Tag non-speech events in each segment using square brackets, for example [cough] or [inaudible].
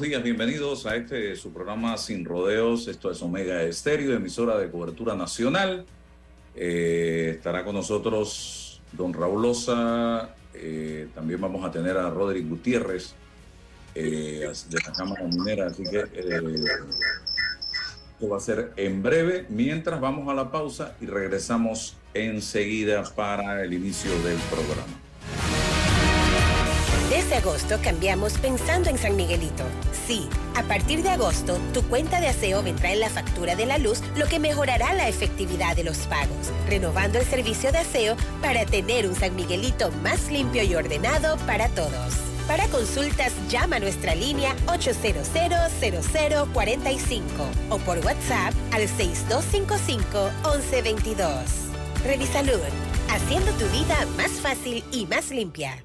Bienvenidos a este su programa Sin Rodeos. Esto es Omega Estéreo, emisora de cobertura nacional. Eh, estará con nosotros don Raúl Loza. Eh, también vamos a tener a Roderick Gutiérrez eh, de la Cámara Minera. Así que esto va a ser en breve. Mientras vamos a la pausa y regresamos enseguida para el inicio del programa. Desde agosto cambiamos pensando en San Miguelito. Sí, a partir de agosto, tu cuenta de aseo vendrá en la factura de la luz, lo que mejorará la efectividad de los pagos, renovando el servicio de aseo para tener un San Miguelito más limpio y ordenado para todos. Para consultas, llama a nuestra línea 800-0045 o por WhatsApp al 6255-1122. Revisalud, haciendo tu vida más fácil y más limpia.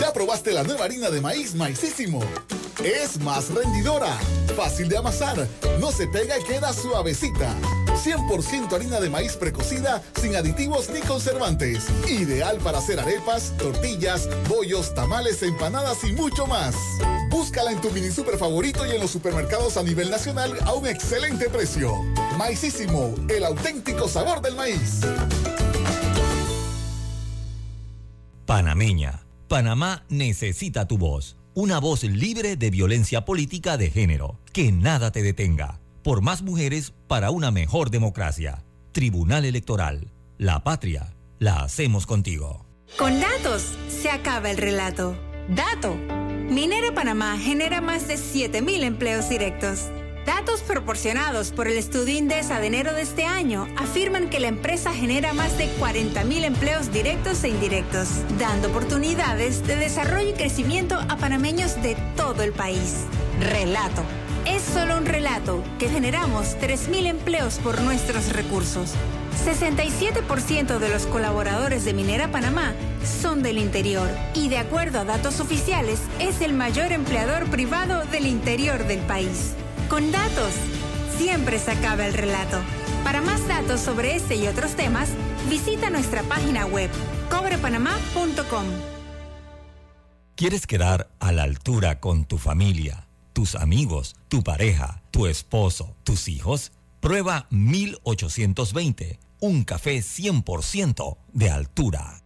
¿Ya probaste la nueva harina de maíz maicísimo? Es más rendidora, fácil de amasar, no se pega y queda suavecita. 100% harina de maíz precocida, sin aditivos ni conservantes. Ideal para hacer arepas, tortillas, bollos, tamales, empanadas y mucho más. Búscala en tu mini super favorito y en los supermercados a nivel nacional a un excelente precio. Maicísimo, el auténtico sabor del maíz. Panameña Panamá necesita tu voz. Una voz libre de violencia política de género. Que nada te detenga. Por más mujeres para una mejor democracia. Tribunal Electoral. La patria. La hacemos contigo. Con datos se acaba el relato. Dato. Minera Panamá genera más de 7.000 empleos directos Datos proporcionados por el estudio Indesa de enero de este año afirman que la empresa genera más de 40.000 empleos directos e indirectos, dando oportunidades de desarrollo y crecimiento a panameños de todo el país. Relato. Es solo un relato que generamos 3.000 empleos por nuestros recursos. 67% de los colaboradores de Minera Panamá son del interior y de acuerdo a datos oficiales es el mayor empleador privado del interior del país. Con datos, siempre se acaba el relato. Para más datos sobre este y otros temas, visita nuestra página web cobrepanamá.com. ¿Quieres quedar a la altura con tu familia, tus amigos, tu pareja, tu esposo, tus hijos? Prueba 1820, un café 100% de altura.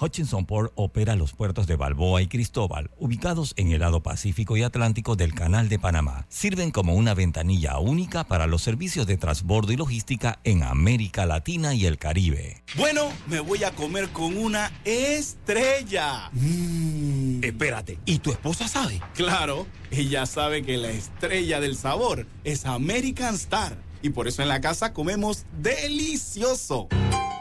Hutchinson Port opera los puertos de Balboa y Cristóbal, ubicados en el lado Pacífico y Atlántico del Canal de Panamá. Sirven como una ventanilla única para los servicios de transbordo y logística en América Latina y el Caribe. Bueno, me voy a comer con una estrella. Mm. Espérate, ¿y tu esposa sabe? Claro, ella sabe que la estrella del sabor es American Star. Y por eso en la casa comemos delicioso.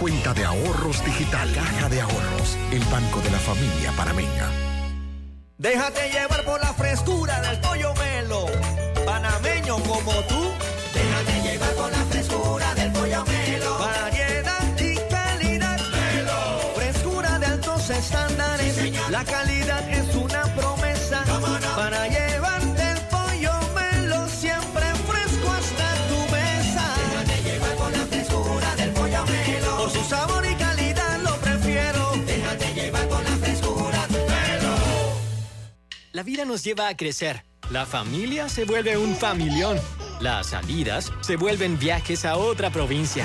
cuenta de ahorros digital. Caja de Ahorros, el banco de la familia panameña. Déjate llevar por la frescura del pollo melo. Panameño como tú. Déjate llevar por la frescura del pollo melo. Variedad y calidad. Melo. Frescura de altos estándares. la calidad es La vida nos lleva a crecer. La familia se vuelve un familión. Las salidas se vuelven viajes a otra provincia.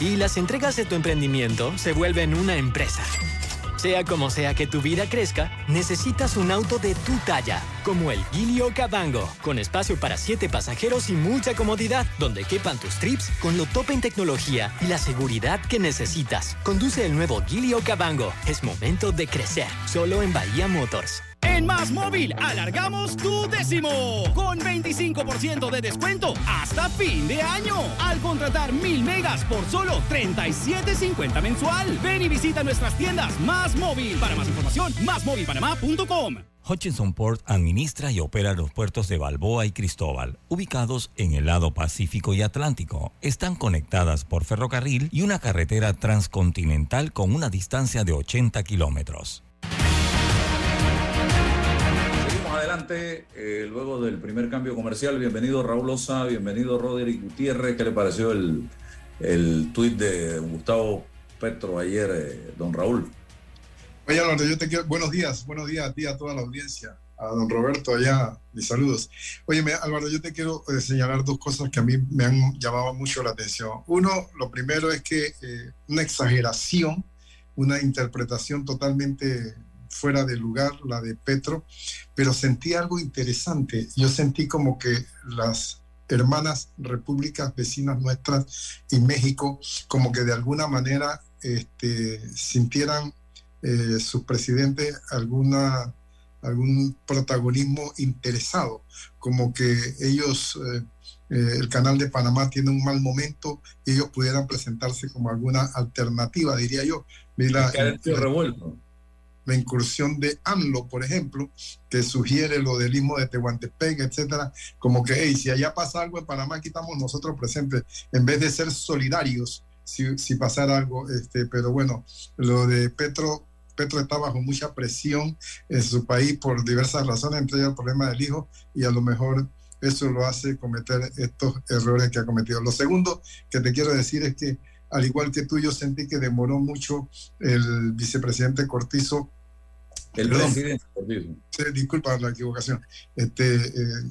Y las entregas de tu emprendimiento se vuelven una empresa. Sea como sea que tu vida crezca, necesitas un auto de tu talla, como el Gilio Cabango, con espacio para siete pasajeros y mucha comodidad, donde quepan tus trips con lo top en tecnología y la seguridad que necesitas. Conduce el nuevo Gilio Cabango. Es momento de crecer, solo en Bahía Motors. En Más Móvil alargamos tu décimo con 25% de descuento hasta fin de año al contratar mil megas por solo 37.50 mensual. Ven y visita nuestras tiendas Más Móvil. Para más información, másmóvilpanamá.com. Hutchinson Port administra y opera los puertos de Balboa y Cristóbal, ubicados en el lado Pacífico y Atlántico. Están conectadas por ferrocarril y una carretera transcontinental con una distancia de 80 kilómetros. Seguimos adelante, eh, luego del primer cambio comercial. Bienvenido Raúl Osa, bienvenido Roderick Gutiérrez. ¿Qué le pareció el, el tuit de Gustavo Petro ayer, eh, don Raúl? Oye, Álvaro, yo te quiero. Buenos días, buenos días a ti, a toda la audiencia, a don Roberto allá, mis saludos. Oye, Álvaro, yo te quiero eh, señalar dos cosas que a mí me han llamado mucho la atención. Uno, lo primero es que eh, una exageración, una interpretación totalmente fuera de lugar, la de Petro, pero sentí algo interesante. Yo sentí como que las hermanas repúblicas vecinas nuestras y México, como que de alguna manera este, sintieran eh, sus presidentes alguna, algún protagonismo interesado, como que ellos, eh, eh, el canal de Panamá tiene un mal momento y ellos pudieran presentarse como alguna alternativa, diría yo. Mira, revuelto la incursión de AMLO, por ejemplo, que sugiere lo del istmo de Tehuantepec, etcétera, como que, hey, si allá pasa algo en Panamá, aquí estamos nosotros presentes, en vez de ser solidarios si, si pasara algo, este, pero bueno, lo de Petro, Petro está bajo mucha presión en su país por diversas razones, entre ellas el problema del hijo, y a lo mejor eso lo hace cometer estos errores que ha cometido. Lo segundo que te quiero decir es que al igual que tú, yo sentí que demoró mucho el vicepresidente Cortizo. El Perdón, presidente Cortizo. disculpa la equivocación. Este, eh,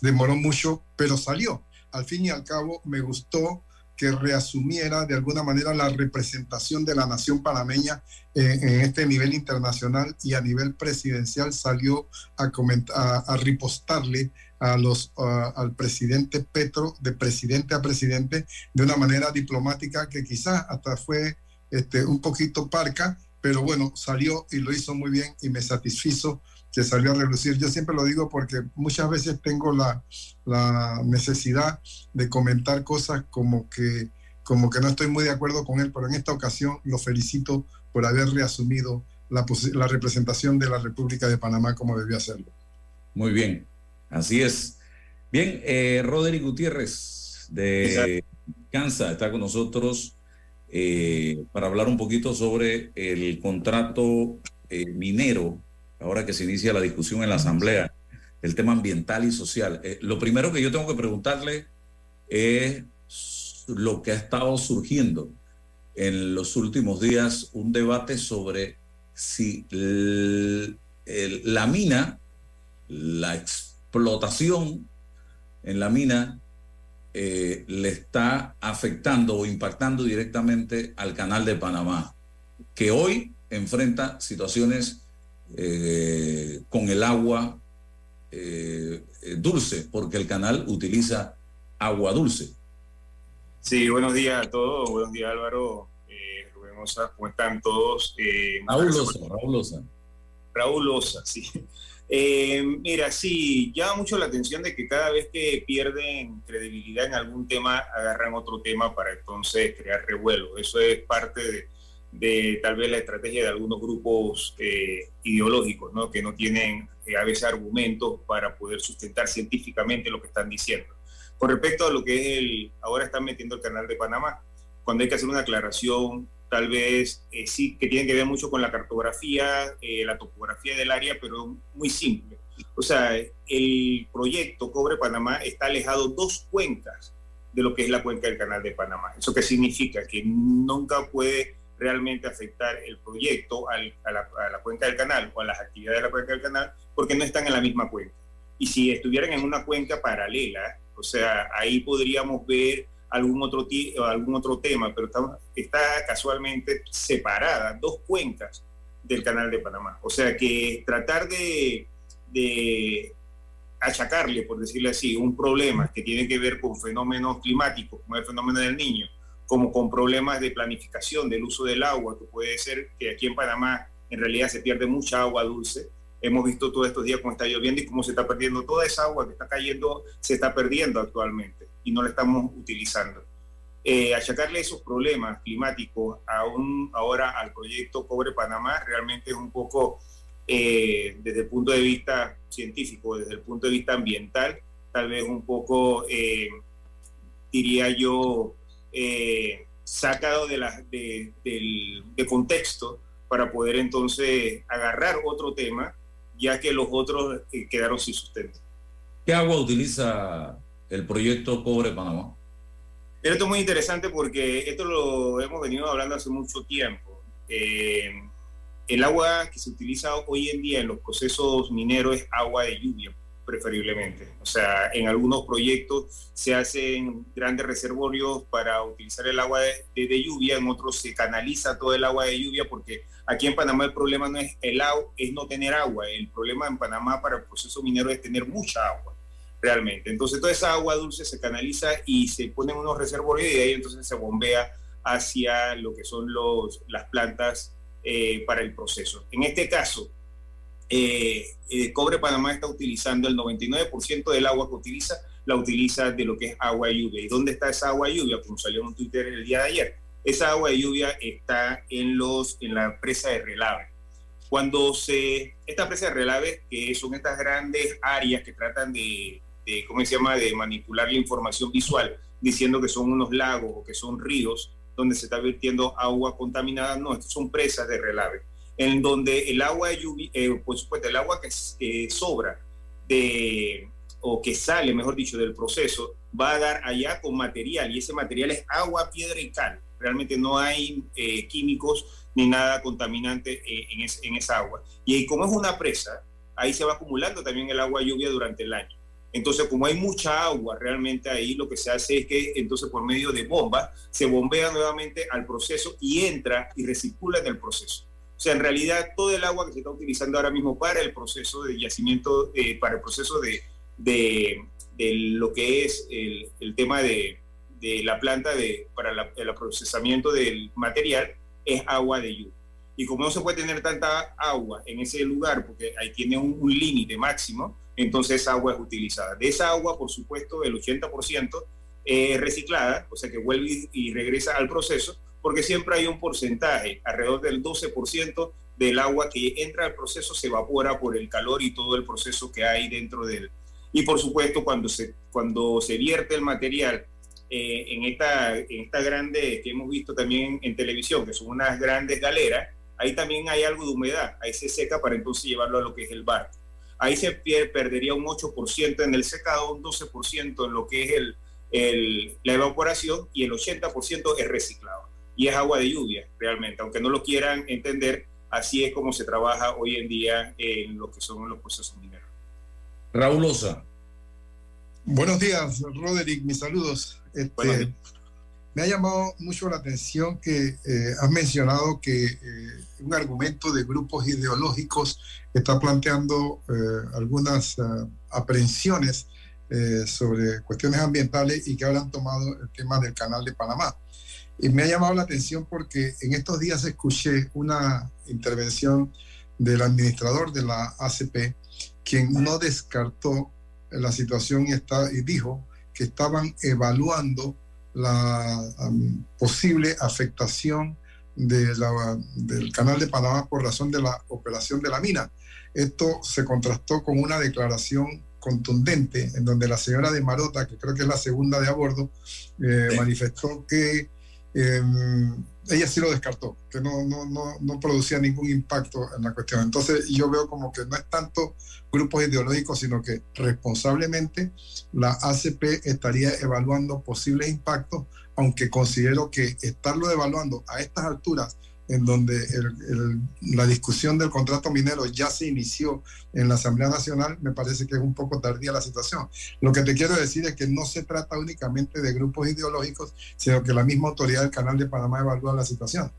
demoró mucho, pero salió. Al fin y al cabo, me gustó que reasumiera de alguna manera la representación de la nación panameña eh, en este nivel internacional y a nivel presidencial salió a, comentar, a, a ripostarle a los, al presidente Petro, de presidente a presidente, de una manera diplomática que quizás hasta fue este, un poquito parca, pero bueno, salió y lo hizo muy bien y me satisfizo que salió a relucir. Yo siempre lo digo porque muchas veces tengo la, la necesidad de comentar cosas como que, como que no estoy muy de acuerdo con él, pero en esta ocasión lo felicito por haber reasumido la, la representación de la República de Panamá como debió hacerlo. Muy bien, Así es. Bien, eh, Roderick Gutiérrez de Kansas está con nosotros eh, para hablar un poquito sobre el contrato eh, minero, ahora que se inicia la discusión en la Asamblea, el tema ambiental y social. Eh, lo primero que yo tengo que preguntarle, es lo que ha estado surgiendo en los últimos días, un debate sobre si el- el- la mina, la explotación en la mina eh, le está afectando o impactando directamente al canal de Panamá, que hoy enfrenta situaciones eh, con el agua eh, eh, dulce, porque el canal utiliza agua dulce. Sí, buenos días a todos. Buenos días, Álvaro. Eh, Rubén Osa, ¿cómo están todos? Raúl Loza, Raúl Loza. Raúl Osa, sí. [laughs] Mira, sí, llama mucho la atención de que cada vez que pierden credibilidad en algún tema, agarran otro tema para entonces crear revuelo. Eso es parte de, de tal vez la estrategia de algunos grupos eh, ideológicos, ¿no? que no tienen eh, a veces argumentos para poder sustentar científicamente lo que están diciendo. Con respecto a lo que es el, ahora están metiendo el canal de Panamá, cuando hay que hacer una aclaración, tal vez eh, sí que tiene que ver mucho con la cartografía, eh, la topografía del área, pero muy simple. O sea, el proyecto Cobre Panamá está alejado dos cuencas de lo que es la cuenca del canal de Panamá. ¿Eso qué significa? Que nunca puede realmente afectar el proyecto al- a, la, a la cuenca del canal o a las actividades de la cuenca del canal porque no están en la misma cuenca. Y si estuvieran en una cuenca paralela, o sea, ahí podríamos ver algún otro, algún otro tema, pero está, está casualmente separada dos cuencas del canal de Panamá. O sea que tratar de, de achacarle, por decirlo así, un problema que tiene que ver con fenómenos climáticos, como el fenómeno del niño, como con problemas de planificación del uso del agua, que puede ser que aquí en Panamá en realidad se pierde mucha agua dulce. Hemos visto todos estos días cómo está lloviendo y cómo se está perdiendo toda esa agua que está cayendo, se está perdiendo actualmente y no la estamos utilizando. Eh, achacarle esos problemas climáticos aún ahora al proyecto Cobre Panamá realmente es un poco eh, desde el punto de vista científico, desde el punto de vista ambiental, tal vez un poco, eh, diría yo, eh, sacado de, la, de, del, de contexto para poder entonces agarrar otro tema, ya que los otros eh, quedaron sin sustento. ¿Qué agua utiliza el proyecto Cobre Panamá? Esto es muy interesante porque esto lo hemos venido hablando hace mucho tiempo. Eh, el agua que se utiliza hoy en día en los procesos mineros es agua de lluvia, preferiblemente. O sea, en algunos proyectos se hacen grandes reservorios para utilizar el agua de, de- de lluvia, en otros se canaliza todo el agua de lluvia porque aquí en Panamá el problema no es el agua, es no tener agua. El problema en Panamá para el proceso minero es tener mucha agua realmente. Entonces toda esa agua dulce se canaliza y se ponen unos reservorios y de ahí entonces se bombea hacia lo que son los, las plantas eh, para el proceso. En este caso, eh, eh, Cobre Panamá está utilizando el 99% del agua que utiliza, la utiliza de lo que es agua de lluvia. ¿Y dónde está esa agua de lluvia? Como salió en un Twitter el día de ayer. Esa agua de lluvia está en, los, en la presa de Relave. Cuando se, esta presa de relave, que son estas grandes áreas que tratan de, de, ¿cómo se llama?, de manipular la información visual, diciendo que son unos lagos o que son ríos donde se está vertiendo agua contaminada, no, estas son presas de relave, en donde el agua eh, por supuesto, el agua que, sobra de, o que sale, mejor dicho, del proceso, va a dar allá con material, y ese material es agua, piedra y cal. Realmente no hay eh, químicos ni nada contaminante eh, en, es- esa agua. Y como es una presa, ahí se va acumulando también el agua lluvia durante el año. Entonces, como hay mucha agua realmente ahí, lo que se hace es que entonces por medio de bombas se bombea nuevamente al proceso y entra y recircula en el proceso. O sea, en realidad todo el agua que se está utilizando ahora mismo para el proceso de yacimiento, eh, para el proceso de, de, de lo que es el, tema de, de la planta de, para el procesamiento del material, es agua de lluvia. Y como no se puede tener tanta agua en ese lugar, porque ahí tiene un, límite máximo, entonces esa agua es utilizada. De esa agua, por supuesto, el 80% es reciclada, o sea que vuelve y regresa al proceso, porque siempre hay un porcentaje, alrededor del 12% del agua que entra al proceso se evapora por el calor y todo el proceso que hay dentro de él. Y por supuesto, cuando se, cuando se vierte el material eh, en, esta, en esta grande que hemos visto también en televisión, que son unas grandes galeras, ahí también hay algo de humedad, ahí se seca para entonces llevarlo a lo que es el barco. Ahí se perdería un 8% en el secado, un 12% en lo que es el- la evaporación y el 80% es reciclado. Y es agua de lluvia, realmente. Aunque no lo quieran entender, así es como se trabaja hoy en día en lo que son los procesos mineros. Raúl Osa. Buenos días, Roderick, mis saludos. Este, me ha llamado mucho la atención que eh, has mencionado que eh, un argumento de grupos ideológicos está planteando eh, algunas eh, aprehensiones eh, sobre cuestiones ambientales y que ahora han tomado el tema del canal de Panamá. Y me ha llamado la atención porque en estos días escuché una intervención del administrador de la ACP, quien no descartó la situación y, está, y dijo que estaban evaluando la posible afectación del canal de Panamá por razón de la operación de la mina. Esto se contrastó con una declaración contundente en donde la señora de Marota, que creo que es la segunda de a bordo, eh, manifestó que eh, ella sí lo descartó, que no, no, no, no producía ningún impacto en la cuestión. Entonces yo veo como que no es tanto grupos ideológicos, sino que responsablemente la ACP estaría evaluando posibles impactos, aunque considero que estarlo evaluando a estas alturas, en donde el- el- la discusión del contrato minero ya se inició en la Asamblea Nacional, me parece que es un poco tardía la situación. Lo que te quiero decir es que no se trata únicamente de grupos ideológicos, sino que la misma autoridad del Canal de Panamá evalúa la situación.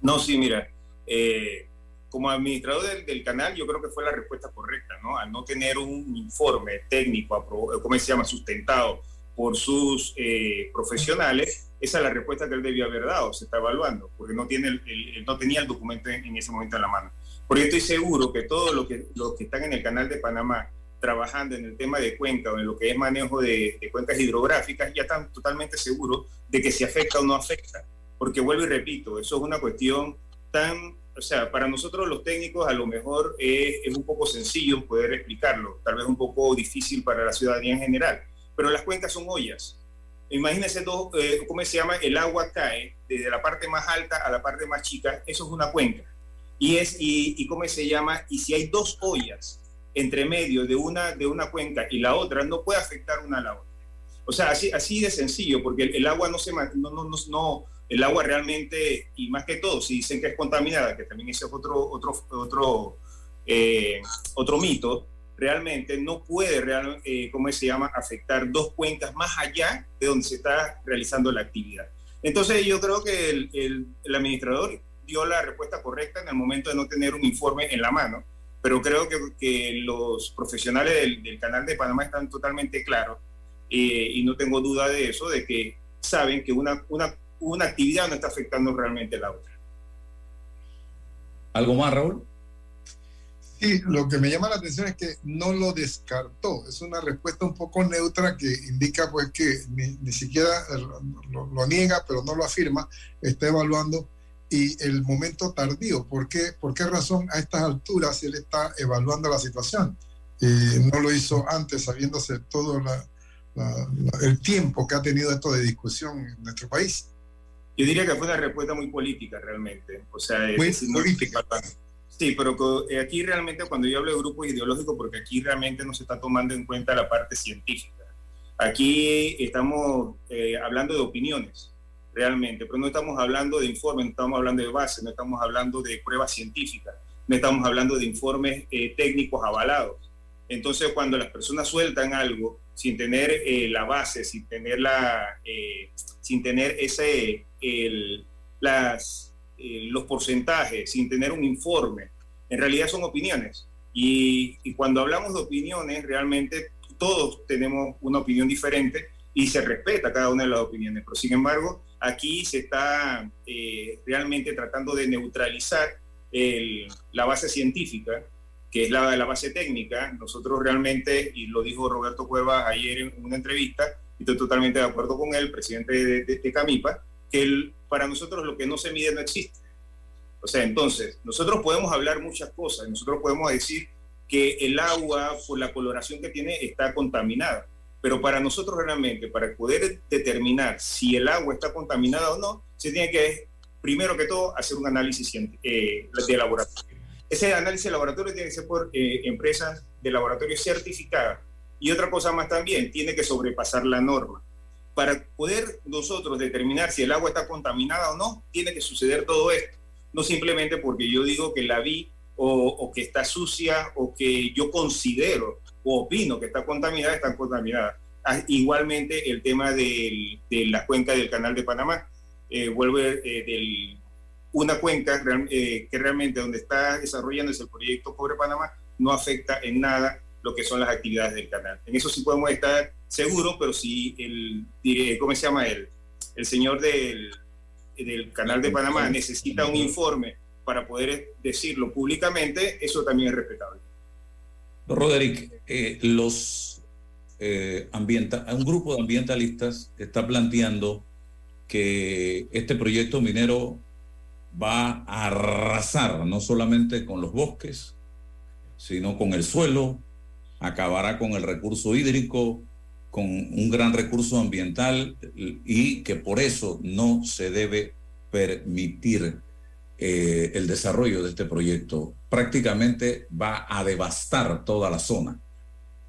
No, sí, mira, eh, como administrador del, del canal, yo creo que fue la respuesta correcta, ¿no? Al no tener un informe técnico, ¿cómo se llama?, sustentado por sus eh, profesionales, esa es la respuesta que él debió haber dado, se está evaluando, porque no, tiene el- el- no tenía el documento en, en ese momento en la mano. Porque estoy seguro que todos los que, los que están en el canal de Panamá trabajando en el tema de cuenca o en lo que es manejo de, de cuencas hidrográficas ya están totalmente seguros de que si afecta o no afecta. Porque vuelvo y repito, eso es una cuestión tan, o sea, para nosotros los técnicos a lo mejor es, es un poco sencillo poder explicarlo, tal vez un poco difícil para la ciudadanía en general, pero las cuencas son ollas. Imagínense dos, eh, ¿cómo se llama? El agua cae desde la parte más alta a la parte más chica, eso es una cuenca. Y es, y, y ¿cómo se llama? Y si hay dos ollas entre medio de una, de una cuenca y la otra, no puede afectar una a la otra. O sea, así, así de sencillo, porque el, el agua no se no, no, no, no- el agua realmente, y más que todo, si dicen que es contaminada, que también ese es otro, otro, otro, eh, otro mito, realmente no puede, eh, ¿cómo se llama?, afectar dos cuencas más allá de donde se está realizando la actividad. Entonces yo creo que el, administrador dio la respuesta correcta en el momento de no tener un informe en la mano, pero creo que, los profesionales del, canal de Panamá están totalmente claros eh, y no tengo duda de eso, de que saben que una, una, una actividad no está afectando realmente la otra. ¿Algo más, Raúl? Sí, lo que me llama la atención es que no lo descartó. Es una respuesta un poco neutra que indica pues que ni, ni siquiera eh, lo, lo niega, pero no lo afirma, está evaluando y el momento tardío. ¿Por qué, por qué razón a estas alturas él está evaluando la situación? Y no lo hizo antes, sabiéndose todo la- la- la- el tiempo que ha tenido esto de discusión en nuestro país. Yo diría que fue una respuesta muy política realmente. O sea, es Muy decir, no- Sí, pero eh, aquí realmente cuando yo hablo de grupos ideológicos, porque aquí realmente no se está tomando en cuenta la parte científica. Aquí estamos eh, hablando de opiniones, realmente, pero no estamos hablando de informes, no estamos hablando de bases, no estamos hablando de pruebas científicas, no estamos hablando de informes eh, técnicos avalados. Entonces, cuando las personas sueltan algo sin tener eh, la base, sin tener la, eh, sin tener ese, el- las, eh, los porcentajes, sin tener un informe, en realidad son opiniones. Y, cuando hablamos de opiniones, realmente todos tenemos una opinión diferente y se respeta cada una de las opiniones. Pero sin embargo, aquí se está eh, realmente tratando de neutralizar la base científica que es la, la base técnica, nosotros realmente, y lo dijo Roberto Cueva ayer en una entrevista, y estoy totalmente de acuerdo con él, presidente de, de- de Camipa, que el- para nosotros lo que no se mide no existe. O sea, entonces, nosotros podemos hablar muchas cosas, nosotros podemos decir que el agua, por la coloración que tiene, está contaminada. Pero para nosotros realmente, para poder determinar si el agua está contaminada o no, se tiene que, primero que todo, hacer un análisis eh, de laboratorio. Ese análisis de laboratorio tiene que ser por eh, empresas de laboratorio certificadas Y otra cosa más también, tiene que sobrepasar la norma. Para poder nosotros determinar si el agua está contaminada o no, tiene que suceder todo esto. No simplemente porque yo digo que la vi o, que está sucia o que yo considero o opino que está contaminada, está contaminada. Ah, Igualmente el tema de la cuenca del canal de Panamá, eh, vuelve eh, del, una cuenca eh, que realmente donde está desarrollándose el proyecto Cobre Panamá no afecta en nada lo que son las actividades del canal. En eso sí podemos estar seguros, pero si el, dire- ¿cómo se llama? El, el señor del, del canal de Panamá necesita un informe para poder decirlo públicamente, eso también es respetable. Roderick, eh, los eh, ambienta- un grupo de ambientalistas está planteando que este proyecto minero va a arrasar no solamente con los bosques, sino con el suelo, acabará con el recurso hídrico, con un gran recurso ambiental y que por eso no se debe permitir eh, el desarrollo de este proyecto. Prácticamente va a devastar toda la zona.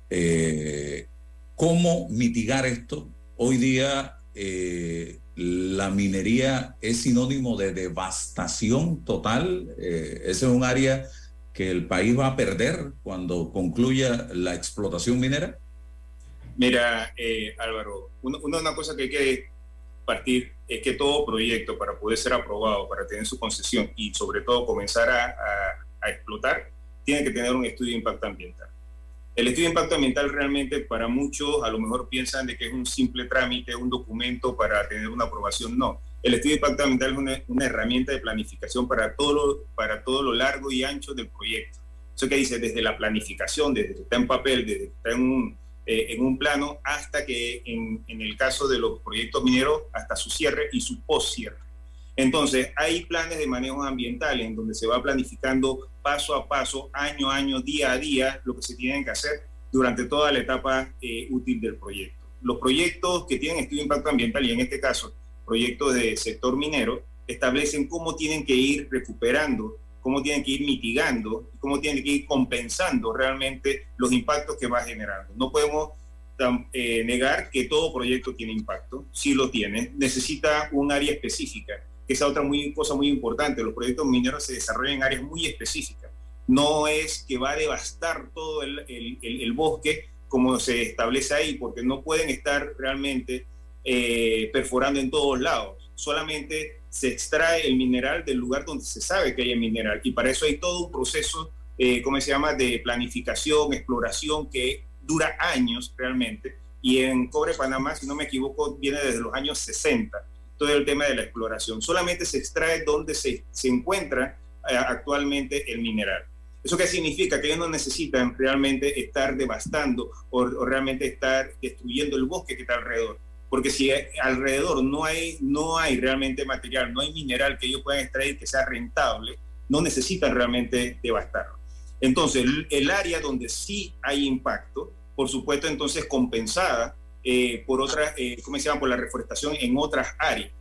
Eh, ¿Cómo mitigar esto? Hoy día eh, la minería es sinónimo de devastación total. Ese es un área que el país va a perder cuando concluya la explotación minera. Mira, eh, Álvaro, una, una cosa que hay que partir es que todo proyecto para poder ser aprobado, para tener su concesión y sobre todo comenzar a, a- explotar, tiene que tener un estudio de impacto ambiental. El estudio de impacto ambiental realmente para muchos a lo mejor piensan de que es un simple trámite, un documento para tener una aprobación. No, el estudio de impacto ambiental es una, una herramienta de planificación para todo, lo, para todo lo largo y ancho del proyecto. Eso que dice desde la planificación, desde que está en papel, desde que está en un, eh, en un plano, hasta que en, el caso de los proyectos mineros, hasta su cierre y su post-cierre. Entonces, hay planes de manejo ambiental en donde se va planificando paso a paso, año a año, día a día, lo que se tienen que hacer durante toda la etapa eh, útil del proyecto. Los proyectos que tienen estudio de impacto ambiental, y en este caso proyectos de sector minero, establecen cómo tienen que ir recuperando, cómo tienen que ir mitigando, cómo tienen que ir compensando realmente los impactos que va generando. No podemos eh, negar que todo proyecto tiene impacto, sí lo tiene, necesita un área específica, que es otra muy, cosa muy importante, los proyectos mineros se desarrollan en áreas muy específicas, no es que va a devastar todo el bosque como se establece ahí, porque no pueden estar realmente eh, perforando en todos lados, solamente se extrae el mineral del lugar donde se sabe que hay el mineral, y para eso hay todo un proceso, eh, ¿cómo se llama?, de planificación, exploración, que dura años realmente, y en Cobre Panamá, si no me equivoco, viene desde los años 60, todo el tema de la exploración. Solamente se extrae donde se, se encuentra eh, actualmente el mineral. ¿Eso qué significa? Que ellos no necesitan realmente estar devastando o, o realmente estar destruyendo el bosque que está alrededor. Porque si eh, alrededor no hay, no hay realmente material, no hay mineral que ellos puedan extraer que sea rentable, no necesitan realmente devastarlo. Entonces, el, el área donde sí hay impacto, por supuesto, entonces compensada eh, por otras, eh, ¿cómo se llama? Por la reforestación en otras áreas.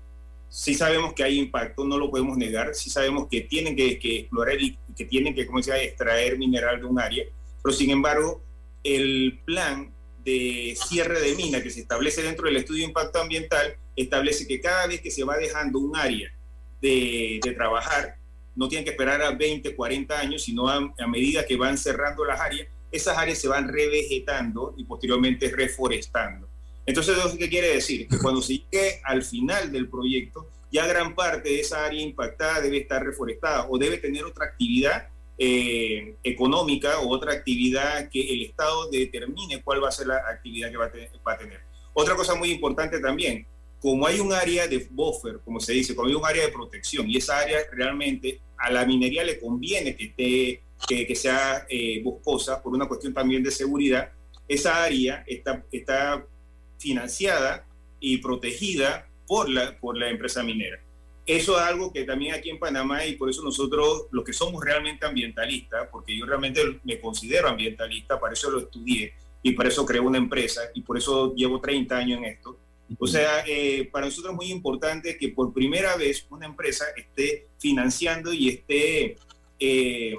Sí sabemos que hay impacto, no lo podemos negar, sí sabemos que tienen que, que explorar y que tienen que, ¿cómo se llama?, extraer mineral de un área, pero sin embargo, el plan de cierre de mina que se establece dentro del estudio de impacto ambiental establece que cada vez que se va dejando un área de, trabajar, no tienen que esperar a 20, 40 años, sino a, a medida que van cerrando las áreas, esas áreas se van revegetando y posteriormente reforestando. Entonces, ¿eso qué quiere decir? Que cuando se llegue al final del proyecto, ya gran parte de esa área impactada debe estar reforestada o debe tener otra actividad eh, económica o otra actividad que el Estado determine cuál va a ser la actividad que va a, tener. Otra cosa muy importante también, como hay un área de buffer, como se dice, como hay un área de protección y esa área realmente a la minería le conviene que, esté, que sea eh, boscosa por una cuestión también de seguridad, esa área está, está financiada y protegida por la, por la empresa minera. Eso es algo que también aquí en Panamá y por eso nosotros, los que somos realmente ambientalistas, porque yo realmente me considero ambientalista, para eso lo estudié y para eso creé una empresa y por eso llevo 30 años en esto. O sea, eh, para nosotros es muy importante que por primera vez una empresa esté financiando y esté eh,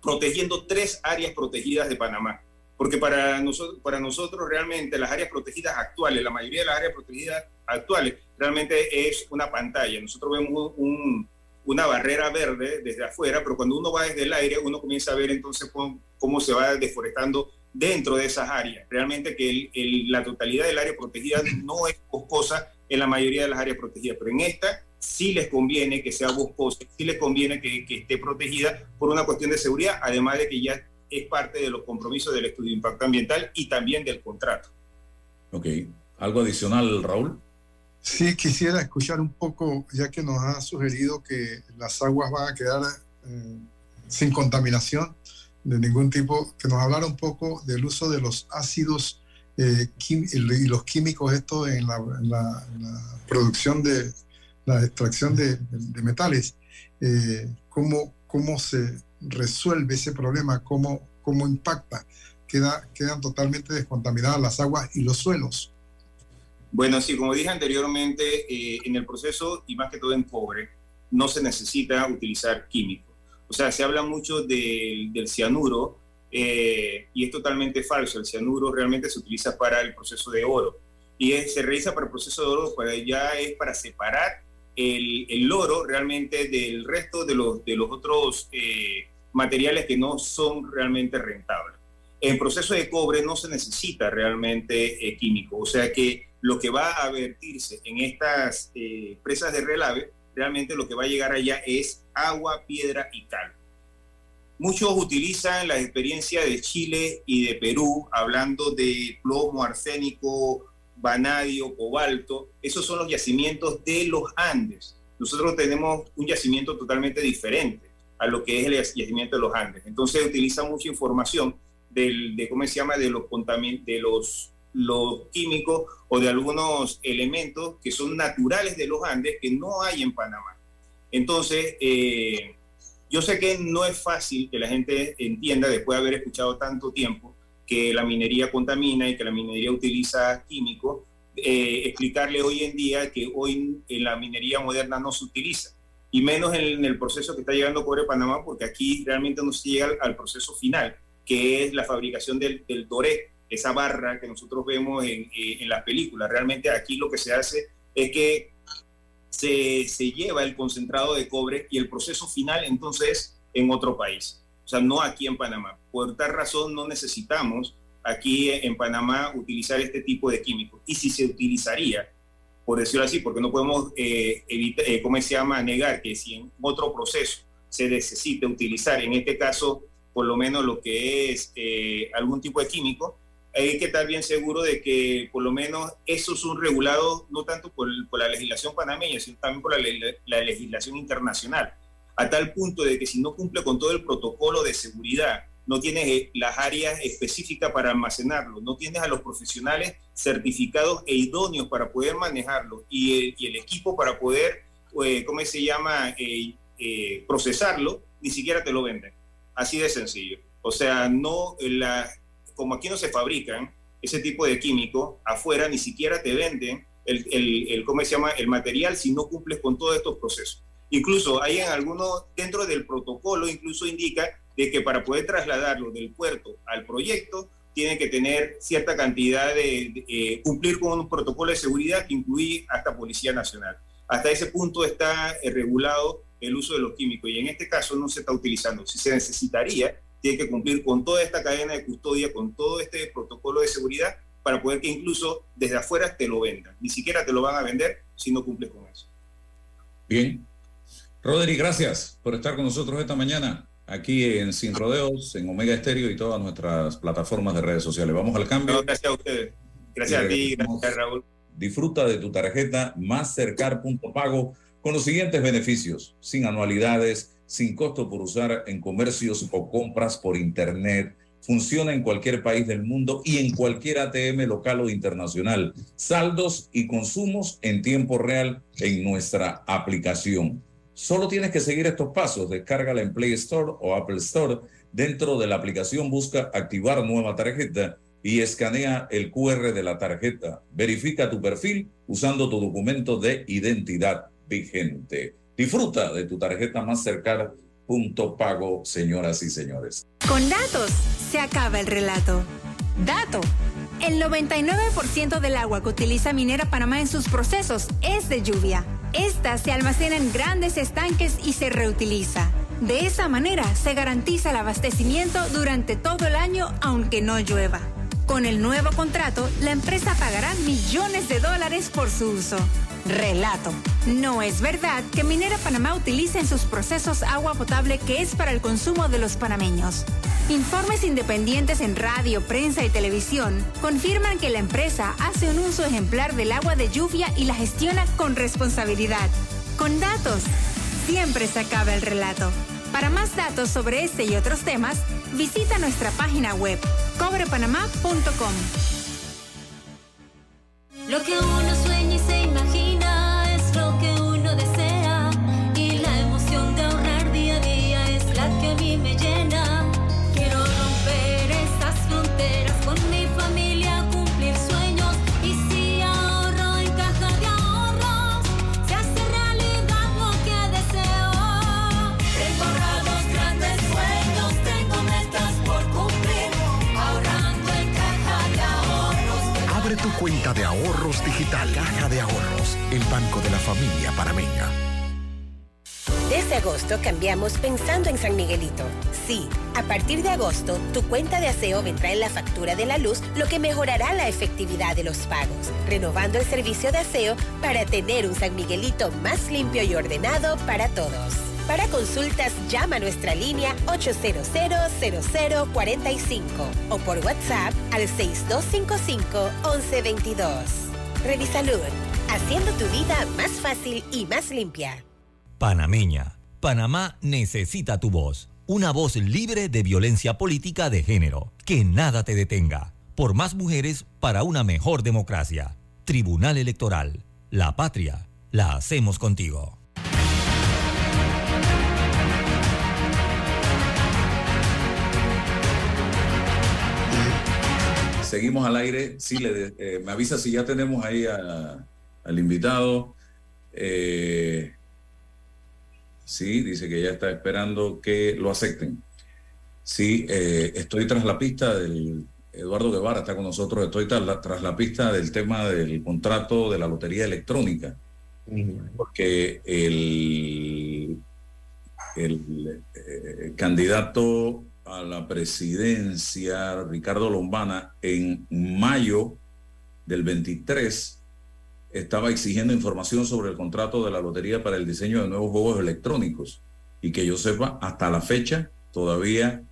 protegiendo tres áreas protegidas de Panamá. porque para nosotros, para nosotros realmente las áreas protegidas actuales, la mayoría de las áreas protegidas actuales, realmente es una pantalla. Nosotros vemos un, una barrera verde desde afuera, pero cuando uno va desde el aire, uno comienza a ver entonces cómo, cómo se va deforestando dentro de esas áreas. Realmente que el, el, la totalidad del área protegida no es boscosa en la mayoría de las áreas protegidas, pero en esta sí les conviene que sea boscosa, sí les conviene que, que esté protegida por una cuestión de seguridad, además de que ya es parte de los compromisos del estudio de impacto ambiental y también del contrato. Ok. ¿Algo adicional, Raúl? Sí, quisiera escuchar un poco, ya que nos ha sugerido que las aguas van a quedar eh, sin contaminación de ningún tipo, que nos hablara un poco del uso de los ácidos eh, y los químicos, esto en la, producción de la extracción de, de metales. Eh, ¿cómo, ¿Cómo se resuelve ese problema? ¿Cómo, cómo impacta? Queda, quedan totalmente descontaminadas las aguas y los suelos. Bueno, sí, como dije anteriormente, eh, en el proceso, y más que todo en cobre, no se necesita utilizar químicos. O sea, se habla mucho de, del cianuro eh, y es totalmente falso. El cianuro realmente se utiliza para el proceso de oro. Y se realiza para el proceso de oro, para, ya es para separar el, oro realmente del resto de los, otros eh, materiales que no son realmente rentables. En proceso de cobre no se necesita realmente químico, o sea que lo que va a vertirse en estas eh, presas de relave, realmente lo que va a llegar allá es agua, piedra y cal. Muchos utilizan la experiencia de Chile y de Perú hablando de plomo, arsénico, vanadio, cobalto. Esos son los yacimientos de los Andes. Nosotros tenemos un yacimiento totalmente diferente a lo que es el yacimiento de los Andes. Entonces utiliza mucha información del, de cómo se llama, de los de los, los químicos o de algunos elementos que son naturales de los Andes que no hay en Panamá. Entonces, eh, yo sé que no es fácil que la gente entienda, después de haber escuchado tanto tiempo, que la minería contamina y que la minería utiliza químicos, eh, explicarle hoy en día que hoy en la minería moderna no se utiliza, y menos en, el proceso que está llegando Cobre Panamá, porque aquí realmente no se llega al, al proceso final, que es la fabricación del, del doré, esa barra que nosotros vemos en, eh, en las películas. Realmente aquí lo que se hace es que se, se, lleva el concentrado de cobre y el proceso final entonces en otro país. O sea, no aquí en Panamá. Por tal razón no necesitamos aquí en Panamá utilizar este tipo de químicos. Y si se utilizaría, por decirlo así, porque no podemos eh, evitar, eh, ¿cómo se llama?, negar que si en otro proceso se necesita utilizar, en este caso, por lo menos lo que es eh, algún tipo de químico, hay que estar bien seguro de que por lo menos eso es un regulado no tanto por, por la legislación panameña, sino también por la, la, legislación internacional, a tal punto de que si no cumple con todo el protocolo de seguridad, no tienes eh, las áreas específicas para almacenarlo, no tienes a los profesionales certificados e idóneos para poder manejarlo y el, y el equipo para poder, eh, ¿cómo se llama?, eh, eh, procesarlo, ni siquiera te lo venden. Así de sencillo. O sea, no la, como aquí no se fabrican ese tipo de químicos, afuera ni siquiera te venden el, el, el, ¿cómo se llama? el material si no cumples con todos estos procesos. Incluso hay en algunos, dentro del protocolo, incluso indica de que para poder trasladarlo del puerto al proyecto, tiene que tener cierta cantidad de, de eh, cumplir con un protocolo de seguridad que incluye hasta Policía Nacional. Hasta ese punto está eh, regulado el uso de los químicos y en este caso no se está utilizando. Si se necesitaría, tiene que cumplir con toda esta cadena de custodia, con todo este protocolo de seguridad para poder que incluso desde afuera te lo vendan. Ni siquiera te lo van a vender si no cumples con eso. Bien. Rodri, gracias por estar con nosotros esta mañana aquí en Sin Rodeos, en Omega Estéreo y todas nuestras plataformas de redes sociales. Vamos al cambio. No, gracias a ustedes. Gracias a ti, gracias Raúl. Disfruta de tu tarjeta más cercar punto pago con los siguientes beneficios, sin anualidades, sin costo por usar en comercios o compras por Internet. Funciona en cualquier país del mundo y en cualquier ATM local o internacional. Saldos y consumos en tiempo real en nuestra aplicación. Solo tienes que seguir estos pasos. Descárgala en Play Store o Apple Store. Dentro de la aplicación busca activar nueva tarjeta y escanea el QR de la tarjeta. Verifica tu perfil usando tu documento de identidad vigente. Disfruta de tu tarjeta más cercana. Punto pago, señoras y señores. Con datos se acaba el relato. Dato. El 99% del agua que utiliza Minera Panamá en sus procesos es de lluvia. Esta se almacena en grandes estanques y se reutiliza. De esa manera se garantiza el abastecimiento durante todo el año aunque no llueva. Con el nuevo contrato, la empresa pagará millones de dólares por su uso. Relato. No es verdad que Minera Panamá utilice en sus procesos agua potable que es para el consumo de los panameños. Informes independientes en radio, prensa y televisión confirman que la empresa hace un uso ejemplar del agua de lluvia y la gestiona con responsabilidad. Con datos, siempre se acaba el relato. Para más datos sobre este y otros temas, visita nuestra página web cobrepanamá.com. Lo que uno sueña y se imagina familia panameña. Desde agosto cambiamos pensando en San Miguelito. Sí, a partir de agosto, tu cuenta de aseo vendrá en la factura de la luz, lo que mejorará la efectividad de los pagos, renovando el servicio de aseo para tener un San Miguelito más limpio y ordenado para todos. Para consultas, llama a nuestra línea 800-0045 o por WhatsApp al 6255-1122. Revisalud, haciendo tu vida más fácil y más limpia. Panameña. Panamá necesita tu voz. Una voz libre de violencia política de género. Que nada te detenga. Por más mujeres para una mejor democracia. Tribunal Electoral. La patria. La hacemos contigo. Seguimos al aire. Sí, le, eh, me avisa si ya tenemos ahí a- al invitado. Eh, sí, dice que ya está esperando que lo acepten. Sí, eh, estoy tras la pista del Eduardo Guevara, está con nosotros. Estoy tras la, tras la pista del tema del contrato de la lotería electrónica. Porque el, el eh, candidato a la presidencia, Ricardo Lombana, en mayo del 23, estaba exigiendo información sobre el contrato de la lotería para el diseño de nuevos juegos electrónicos. Y que yo sepa, hasta la fecha todavía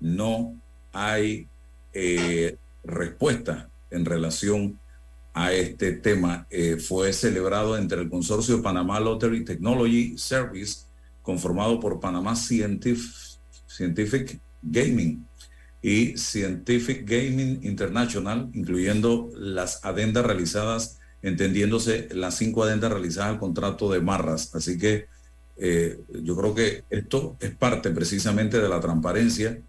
no hay eh, respuesta en relación a este tema. Eh, fue celebrado entre el consorcio Panamá Lottery Technology Service, conformado por Panamá Scientific, Scientific Gaming y Scientific Gaming International, incluyendo las adendas realizadas, entendiéndose las cinco adendas realizadas al contrato de Marras. Así que eh, yo creo que esto es parte precisamente de la transparencia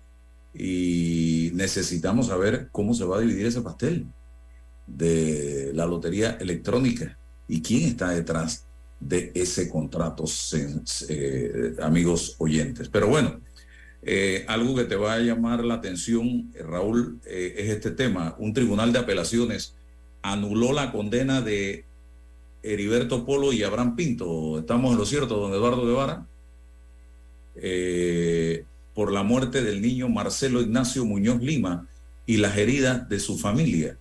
y necesitamos saber cómo se va a dividir ese pastel de la lotería electrónica y quién está detrás de ese contrato, eh, amigos oyentes. Pero bueno, eh, algo que te va a llamar la atención, Raúl, es este tema. Un tribunal de apelaciones anuló la condena de Heriberto Polo y Abraham Pinto. ¿Estamos en lo cierto, don Eduardo Guevara? Eh, por la muerte del niño Marcelo Ignacio Muñoz Lima y las heridas de su familia.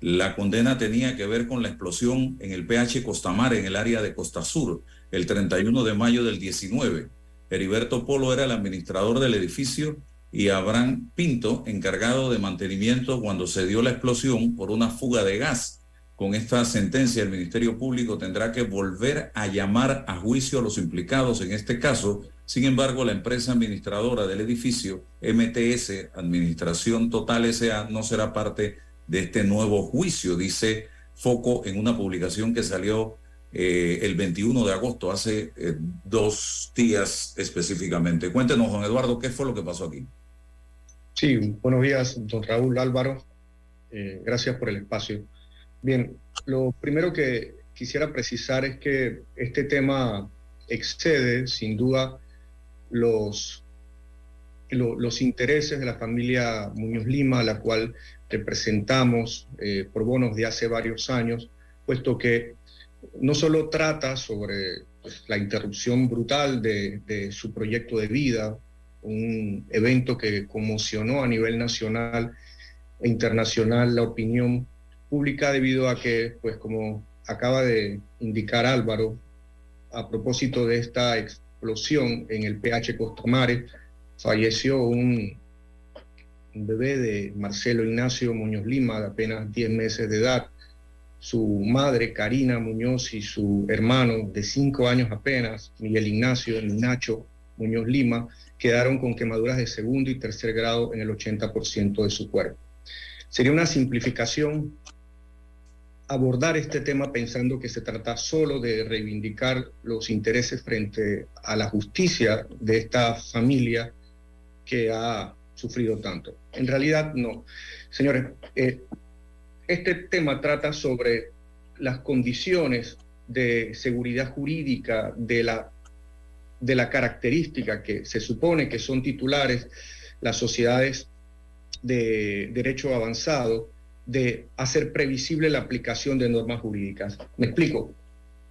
La condena tenía que ver con la explosión en el PH Costamar, en el área de Costa Sur, el 31 de mayo del 19. Heriberto Polo era el administrador del edificio y Abraham Pinto, encargado de mantenimiento cuando se dio la explosión por una fuga de gas. Con esta sentencia, el Ministerio Público tendrá que volver a llamar a juicio a los implicados en este caso. Sin embargo, la empresa administradora del edificio, MTS, Administración Total SA, no será parte de este nuevo juicio, dice Foco en una publicación que salió eh, el 21 de agosto, hace eh, dos días específicamente. Cuéntenos, don Eduardo, ¿qué fue lo que pasó aquí? Sí, buenos días, don Raúl Álvaro. Eh, gracias por el espacio. Bien, lo primero que quisiera precisar es que este tema excede, sin duda, los, lo- los intereses de la familia Muñoz Lima, la cual que presentamos eh, por bonos de hace varios años, puesto que no solo trata sobre pues, la interrupción brutal de su proyecto de vida, un evento que conmocionó a nivel nacional e internacional la opinión pública debido a que, pues como acaba de indicar Álvaro, a propósito de esta explosión en el PH Costamare, falleció un, un bebé de Marcelo Ignacio Muñoz Lima, de apenas 10 meses de edad. Su madre, Karina Muñoz, y su hermano de 5 años apenas, Miguel Ignacio Nacho Muñoz Lima, quedaron con quemaduras de segundo y tercer grado en el 80% de su cuerpo. Sería una simplificación abordar este tema pensando que se trata solo de reivindicar los intereses frente a la justicia de esta familia que ha sufrido tanto. En realidad, no. Señores, eh, este tema trata sobre las condiciones de seguridad jurídica de la, de la característica que se supone que son titulares las sociedades de derecho avanzado de hacer previsible la aplicación de normas jurídicas. Me explico.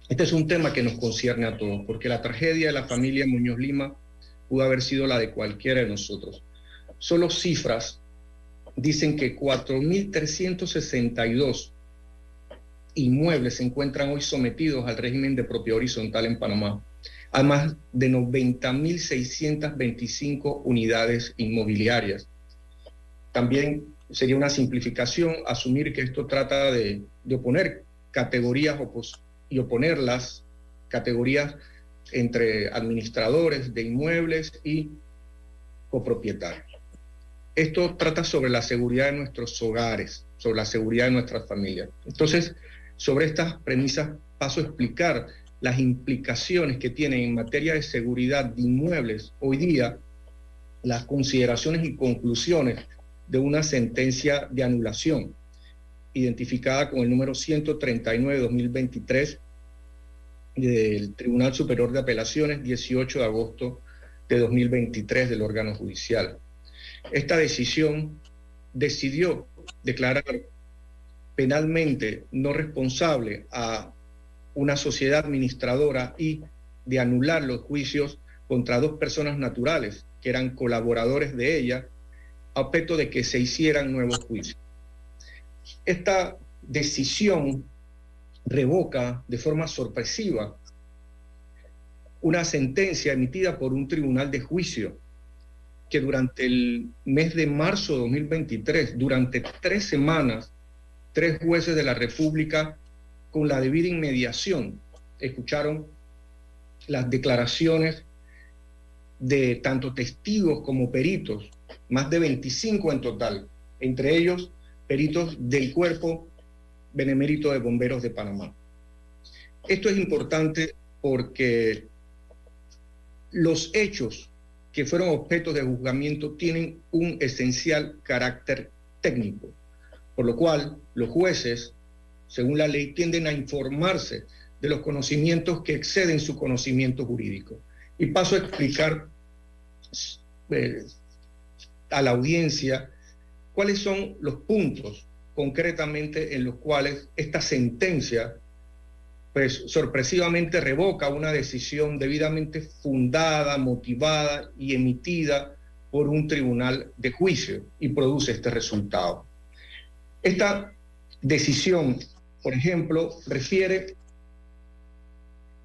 Este es un tema que nos concierne a todos, porque la tragedia de la familia Muñoz Lima pudo haber sido la de cualquiera de nosotros. Solo cifras dicen que 4.362 inmuebles se encuentran hoy sometidos al régimen de propiedad horizontal en Panamá, además de 90.625 unidades inmobiliarias. También sería una simplificación asumir que esto trata de, de oponer categorías y oponer las categorías entre administradores de inmuebles y copropietarios. Esto trata sobre la seguridad de nuestros hogares, sobre la seguridad de nuestras familias. Entonces, sobre estas premisas paso a explicar las implicaciones que tienen en materia de seguridad de inmuebles hoy día, las consideraciones y conclusiones de una sentencia de anulación, identificada con el número 139 de 2023 del Tribunal Superior de Apelaciones, 18 de agosto de 2023 del órgano judicial. Esta decisión decidió declarar penalmente no responsable a una sociedad administradora y de anular los juicios contra dos personas naturales que eran colaboradores de ella a objeto de que se hicieran nuevos juicios. Esta decisión revoca de forma sorpresiva una sentencia emitida por un tribunal de juicio que durante el mes de marzo de 2023, durante tres semanas, tres jueces de la República, con la debida inmediación, escucharon las declaraciones de tanto testigos como peritos más de 25 en total, entre ellos peritos del Cuerpo Benemérito de Bomberos de Panamá. Esto es importante porque los hechos que fueron objeto de juzgamiento tienen un esencial carácter técnico, por lo cual los jueces, según la ley, tienden a informarse de los conocimientos que exceden su conocimiento jurídico. Y paso a explicar eh, a la audiencia cuáles son los puntos concretamente en los cuales esta sentencia pues sorpresivamente revoca una decisión debidamente fundada, motivada y emitida por un tribunal de juicio y produce este resultado. Esta decisión, por ejemplo, refiere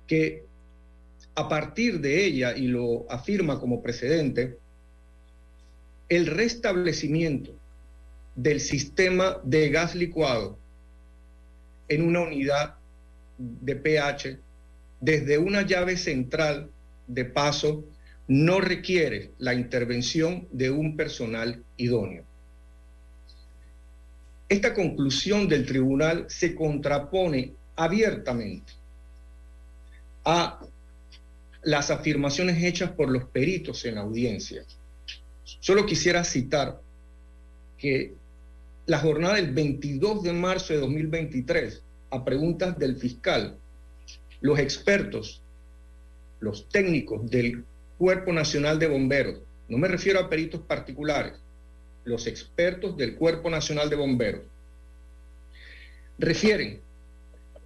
que a partir de ella, y lo afirma como precedente, el restablecimiento del sistema de gas licuado en una unidad de pH desde una llave central de paso no requiere la intervención de un personal idóneo. Esta conclusión del tribunal se contrapone abiertamente a las afirmaciones hechas por los peritos en audiencia. Solo quisiera citar que la jornada del 22 de marzo de 2023, a preguntas del fiscal, los expertos, los técnicos del Cuerpo Nacional de Bomberos, no me refiero a peritos particulares, los expertos del Cuerpo Nacional de Bomberos refieren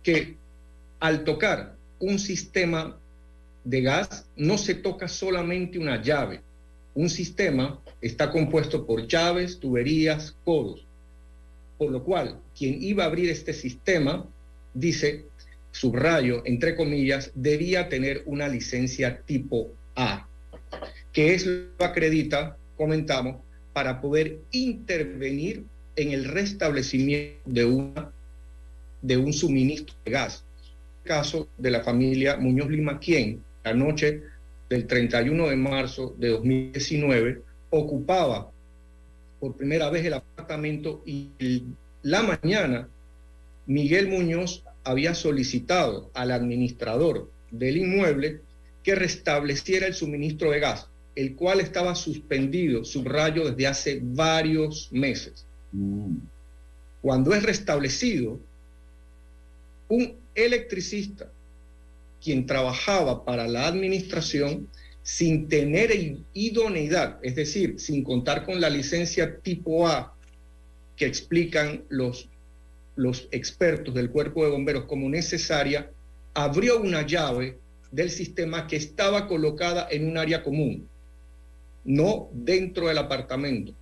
que al tocar un sistema de gas no se toca solamente una llave. Un sistema está compuesto por llaves, tuberías, codos. Por lo cual, quien iba a abrir este sistema, dice, subrayo, entre comillas, debía tener una licencia tipo A, que es lo que acredita, comentamos, para poder intervenir en el restablecimiento de, de un suministro de gas. Caso de la familia Muñoz Lima, quien la noche del 31 de marzo de 2019 ocupaba por primera vez el apartamento y la mañana Miguel Muñoz había solicitado al administrador del inmueble que restableciera el suministro de gas, el cual estaba suspendido, subrayo, desde hace varios meses. Cuando es restablecido, un electricista, quien trabajaba para la administración, sin tener idoneidad, es decir, sin contar con la licencia tipo A que explican los, los expertos del cuerpo de bomberos como necesaria, abrió una llave del sistema que estaba colocada en un área común, no dentro del apartamento.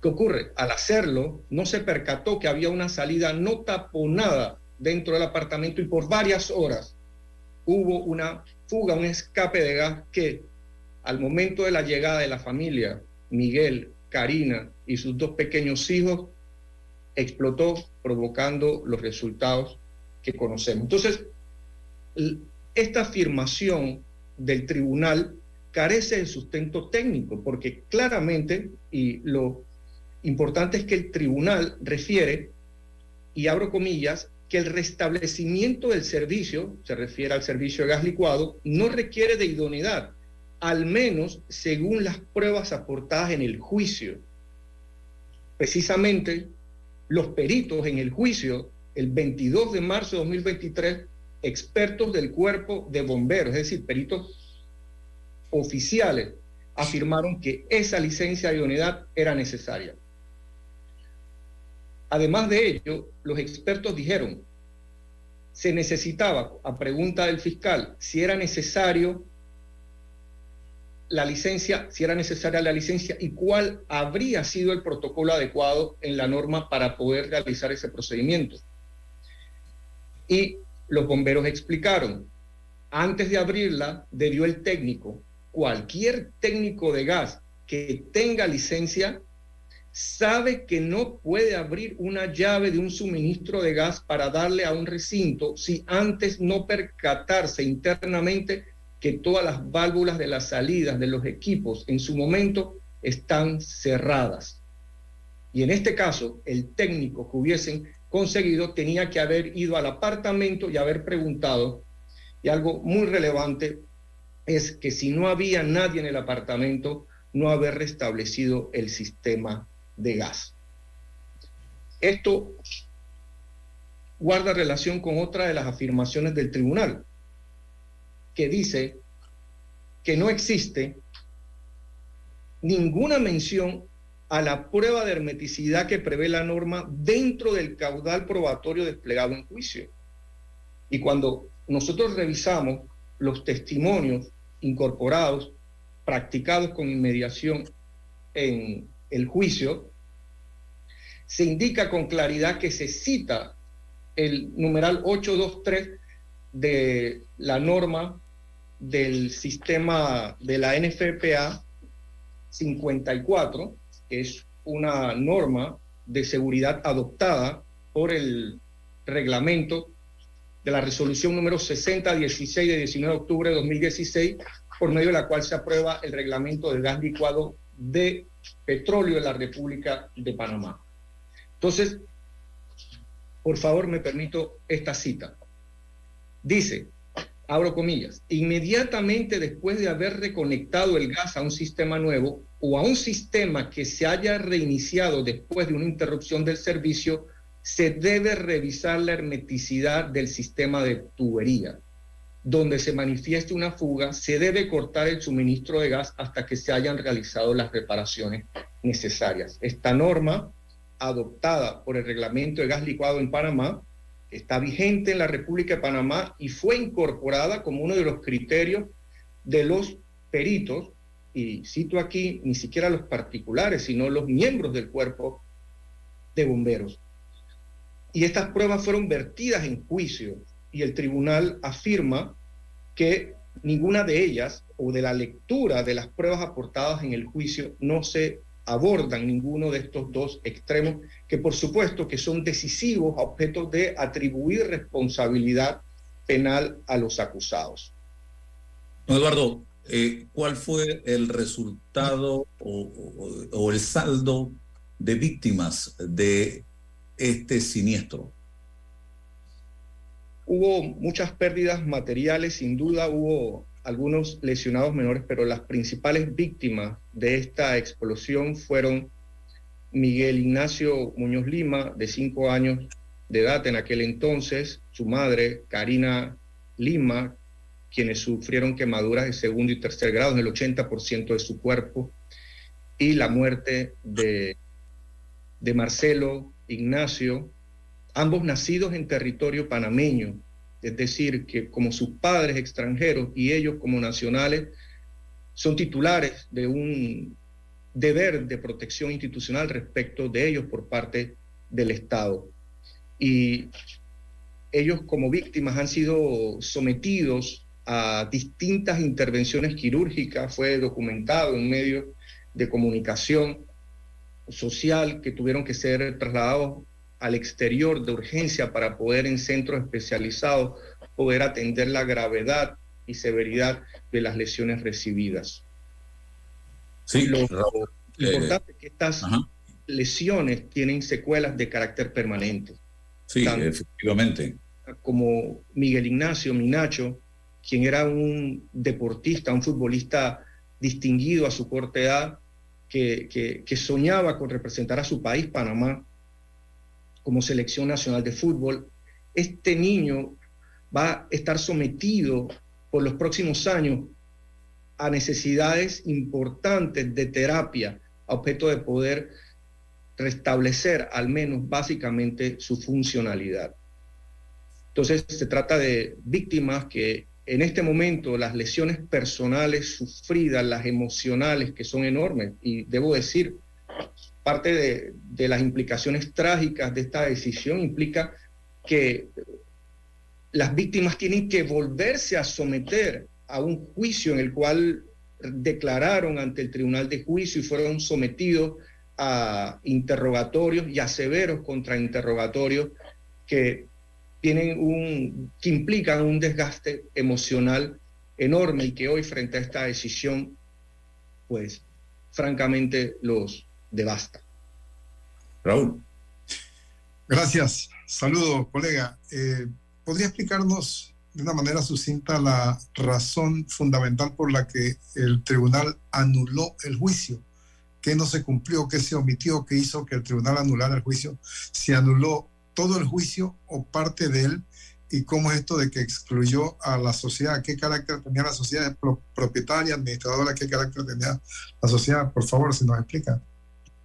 ¿Qué ocurre? Al hacerlo, no se percató que había una salida no taponada dentro del apartamento y por varias horas hubo una fuga, un escape de gas que al momento de la llegada de la familia, Miguel, Karina y sus dos pequeños hijos, explotó provocando los resultados que conocemos. Entonces, esta afirmación del tribunal carece de sustento técnico, porque claramente, y lo importante es que el tribunal refiere, y abro comillas, que el restablecimiento del servicio, se refiere al servicio de gas licuado, no requiere de idoneidad, al menos según las pruebas aportadas en el juicio. Precisamente, los peritos en el juicio, el 22 de marzo de 2023, expertos del cuerpo de bomberos, es decir, peritos oficiales, afirmaron que esa licencia de idoneidad era necesaria. Además de ello, los expertos dijeron, se necesitaba, a pregunta del fiscal, si era necesario la licencia, si era necesaria la licencia y cuál habría sido el protocolo adecuado en la norma para poder realizar ese procedimiento. Y los bomberos explicaron, antes de abrirla, debió el técnico, cualquier técnico de gas que tenga licencia, sabe que no puede abrir una llave de un suministro de gas para darle a un recinto si antes no percatarse internamente que todas las válvulas de las salidas de los equipos en su momento están cerradas. Y en este caso, el técnico que hubiesen conseguido tenía que haber ido al apartamento y haber preguntado. Y algo muy relevante es que si no había nadie en el apartamento, no haber restablecido el sistema de gas. Esto guarda relación con otra de las afirmaciones del tribunal, que dice que no existe ninguna mención a la prueba de hermeticidad que prevé la norma dentro del caudal probatorio desplegado en juicio. Y cuando nosotros revisamos los testimonios incorporados, practicados con inmediación en el juicio, se indica con claridad que se cita el numeral 823 de la norma del sistema de la NFPA 54, que es una norma de seguridad adoptada por el reglamento de la resolución número 6016 de 19 de octubre de 2016, por medio de la cual se aprueba el reglamento del gas licuado de petróleo de la República de Panamá. Entonces, por favor, me permito esta cita. Dice, abro comillas, inmediatamente después de haber reconectado el gas a un sistema nuevo o a un sistema que se haya reiniciado después de una interrupción del servicio, se debe revisar la hermeticidad del sistema de tubería. donde se manifieste una fuga, se debe cortar el suministro de gas hasta que se hayan realizado las reparaciones necesarias. Esta norma, adoptada por el Reglamento de Gas Licuado en Panamá, está vigente en la República de Panamá y fue incorporada como uno de los criterios de los peritos, y cito aquí ni siquiera los particulares, sino los miembros del cuerpo de bomberos. Y estas pruebas fueron vertidas en juicio y el tribunal afirma que ninguna de ellas o de la lectura de las pruebas aportadas en el juicio no se abordan ninguno de estos dos extremos que por supuesto que son decisivos a objeto de atribuir responsabilidad penal a los acusados. Eduardo, eh, ¿cuál fue el resultado o, el saldo de víctimas de este siniestro? Hubo muchas pérdidas materiales, sin duda hubo algunos lesionados menores, pero las principales víctimas de esta explosión fueron Miguel Ignacio Muñoz Lima, de cinco años de edad en aquel entonces, su madre, Karina Lima, quienes sufrieron quemaduras de segundo y tercer grado en el 80% de su cuerpo, y la muerte de, de Marcelo Ignacio, ambos nacidos en territorio panameño, es decir, que como sus padres extranjeros y ellos como nacionales son titulares de un deber de protección institucional respecto de ellos por parte del Estado. Y ellos como víctimas han sido sometidos a distintas intervenciones quirúrgicas, fue documentado en medios de comunicación social que tuvieron que ser trasladados al exterior de urgencia para poder en centros especializados poder atender la gravedad y severidad de las lesiones recibidas. Sí, Lo Raúl, importante eh, es que estas ajá. lesiones tienen secuelas de carácter permanente. Sí, Tanto efectivamente. como Miguel Ignacio Minacho, quien era un deportista, un futbolista distinguido a su corta edad, que, soñaba con representar a su país, Panamá, como selección nacional de fútbol. Este niño va a estar sometido por los próximos años a necesidades importantes de terapia a objeto de poder restablecer al menos básicamente su funcionalidad. Entonces se trata de víctimas que en este momento las lesiones personales sufridas, las emocionales, que son enormes, y debo decir, parte de, las implicaciones trágicas de esta decisión implica que las víctimas tienen que volverse a someter a un juicio en el cual declararon ante el tribunal de juicio y fueron sometidos a interrogatorios y a severos contrainterrogatorios que tienen un que implican un desgaste emocional enorme y que hoy frente a esta decisión pues francamente los devasta. Raúl. Gracias. Saludo, colega. Eh, ¿Podría explicarnos de una manera sucinta la razón fundamental por la que el tribunal anuló el juicio? ¿Qué no se cumplió? ¿Qué se omitió? ¿Qué hizo que el tribunal anulara el juicio? ¿Se anuló todo el juicio o parte de él? ¿Y cómo es esto de que excluyó a la sociedad? ¿Qué carácter tenía la sociedad pro- propietaria, administradora? ¿Qué carácter tenía la sociedad? Por favor, si nos explica.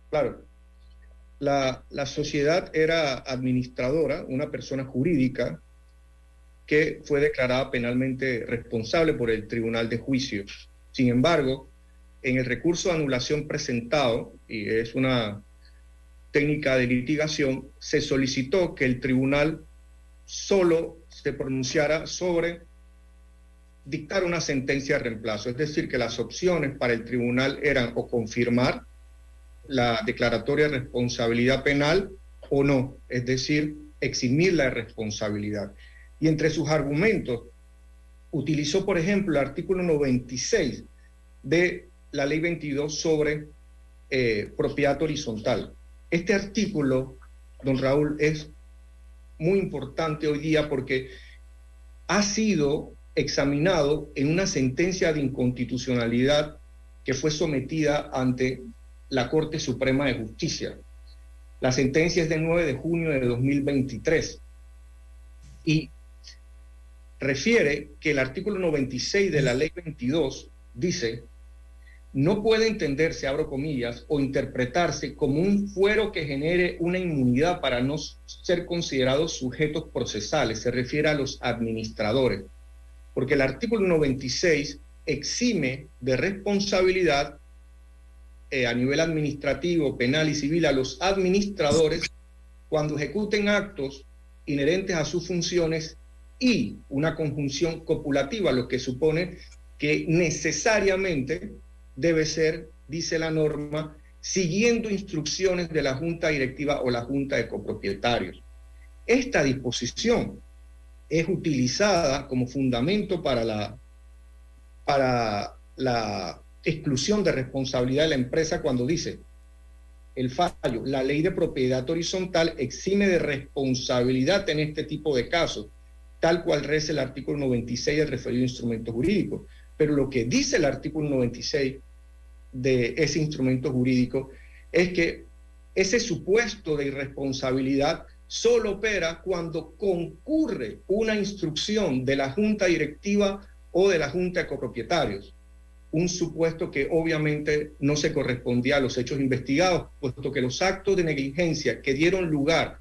Claro. La, la sociedad era administradora, una persona jurídica que fue declarada penalmente responsable por el Tribunal de Juicio. Sin embargo, en el recurso de anulación presentado, y es una técnica de litigación, se solicitó que el tribunal solo se pronunciara sobre dictar una sentencia de reemplazo, es decir, que las opciones para el tribunal eran o confirmar la declaratoria de responsabilidad penal o no, es decir, eximir la responsabilidad. Y entre sus argumentos utilizó, por ejemplo, el artículo 96 de la ley 22 sobre eh, propiedad horizontal. Este artículo, don Raúl, es muy importante hoy día porque ha sido examinado en una sentencia de inconstitucionalidad que fue sometida ante la Corte Suprema de Justicia. La sentencia es del 9 de junio de 2023. Y refiere que el artículo 96 de la ley 22 dice, no puede entenderse, abro comillas, o interpretarse como un fuero que genere una inmunidad para no ser considerados sujetos procesales. Se refiere a los administradores, porque el artículo 96 exime de responsabilidad eh, a nivel administrativo, penal y civil a los administradores cuando ejecuten actos inherentes a sus funciones y una conjunción copulativa, lo que supone que necesariamente debe ser, dice la norma, siguiendo instrucciones de la Junta Directiva o la Junta de Copropietarios. Esta disposición es utilizada como fundamento para la, para la exclusión de responsabilidad de la empresa cuando dice el fallo, la ley de propiedad horizontal exime de responsabilidad en este tipo de casos, tal cual reza el artículo 96 del referido instrumento jurídico. Pero lo que dice el artículo 96 de ese instrumento jurídico es que ese supuesto de irresponsabilidad solo opera cuando concurre una instrucción de la junta directiva o de la junta de copropietarios. Un supuesto que obviamente no se correspondía a los hechos investigados, puesto que los actos de negligencia que dieron lugar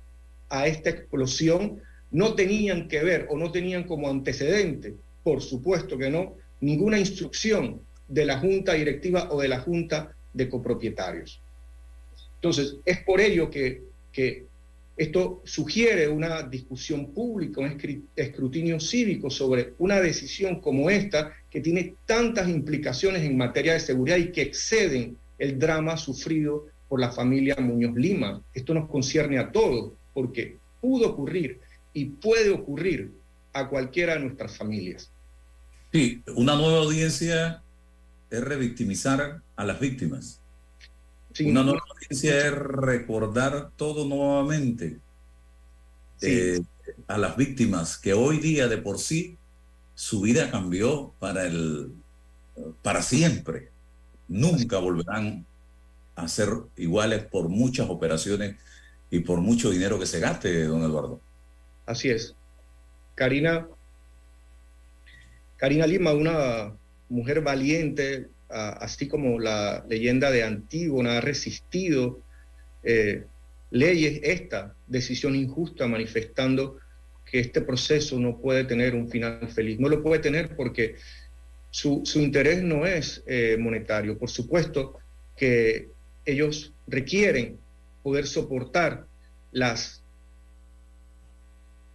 a esta explosión no tenían que ver o no tenían como antecedente, por supuesto que no, ninguna instrucción de la junta directiva o de la junta de copropietarios. Entonces, es por ello que, que esto sugiere una discusión pública, un escrutinio cívico sobre una decisión como esta que tiene tantas implicaciones en materia de seguridad y que exceden el drama sufrido por la familia Muñoz Lima. Esto nos concierne a todos porque pudo ocurrir y puede ocurrir a cualquiera de nuestras familias. Sí, una nueva audiencia es revictimizar a las víctimas. Una nueva audiencia es recordar todo nuevamente eh, a las víctimas que hoy día de por sí su vida cambió para el para siempre. Nunca volverán a ser iguales por muchas operaciones y por mucho dinero que se gaste, don Eduardo. Así es. Karina, Karina Lima, una mujer valiente, así como la leyenda de Antígona ha resistido eh, leyes, esta decisión injusta, manifestando que este proceso no puede tener un final feliz. No lo puede tener porque su, interés no es eh, monetario. Por supuesto que ellos requieren poder soportar las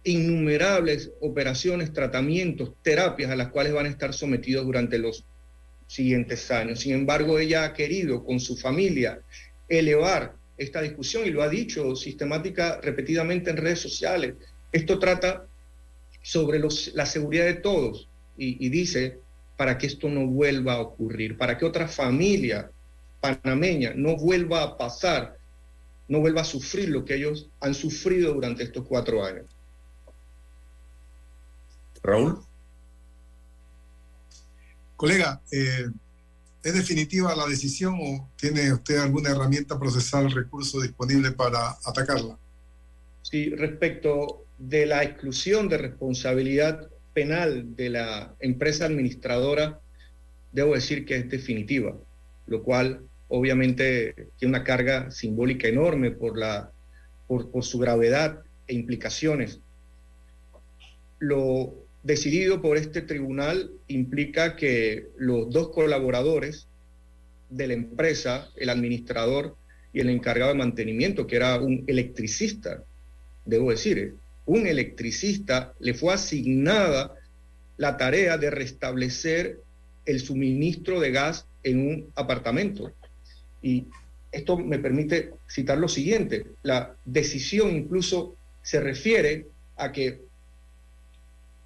innumerables operaciones, tratamientos, terapias a las cuales van a estar sometidos durante los siguientes años. Sin embargo, ella ha querido con su familia elevar esta discusión y lo ha dicho sistemática, repetidamente en redes sociales. Esto trata sobre los, la seguridad de todos y, y dice para que esto no vuelva a ocurrir, para que otra familia panameña no vuelva a pasar, no vuelva a sufrir lo que ellos han sufrido durante estos cuatro años. Raúl. Colega, eh, ¿es definitiva la decisión o tiene usted alguna herramienta procesal, recurso disponible para atacarla? Sí, respecto de la exclusión de responsabilidad penal de la empresa administradora, debo decir que es definitiva, lo cual obviamente tiene una carga simbólica enorme por, la, por, por su gravedad e implicaciones. Lo decidido por este tribunal implica que los dos colaboradores de la empresa, el administrador y el encargado de mantenimiento, que era un electricista, debo decir, un electricista, le fue asignada la tarea de restablecer el suministro de gas en un apartamento. Y esto me permite citar lo siguiente, la decisión incluso se refiere a que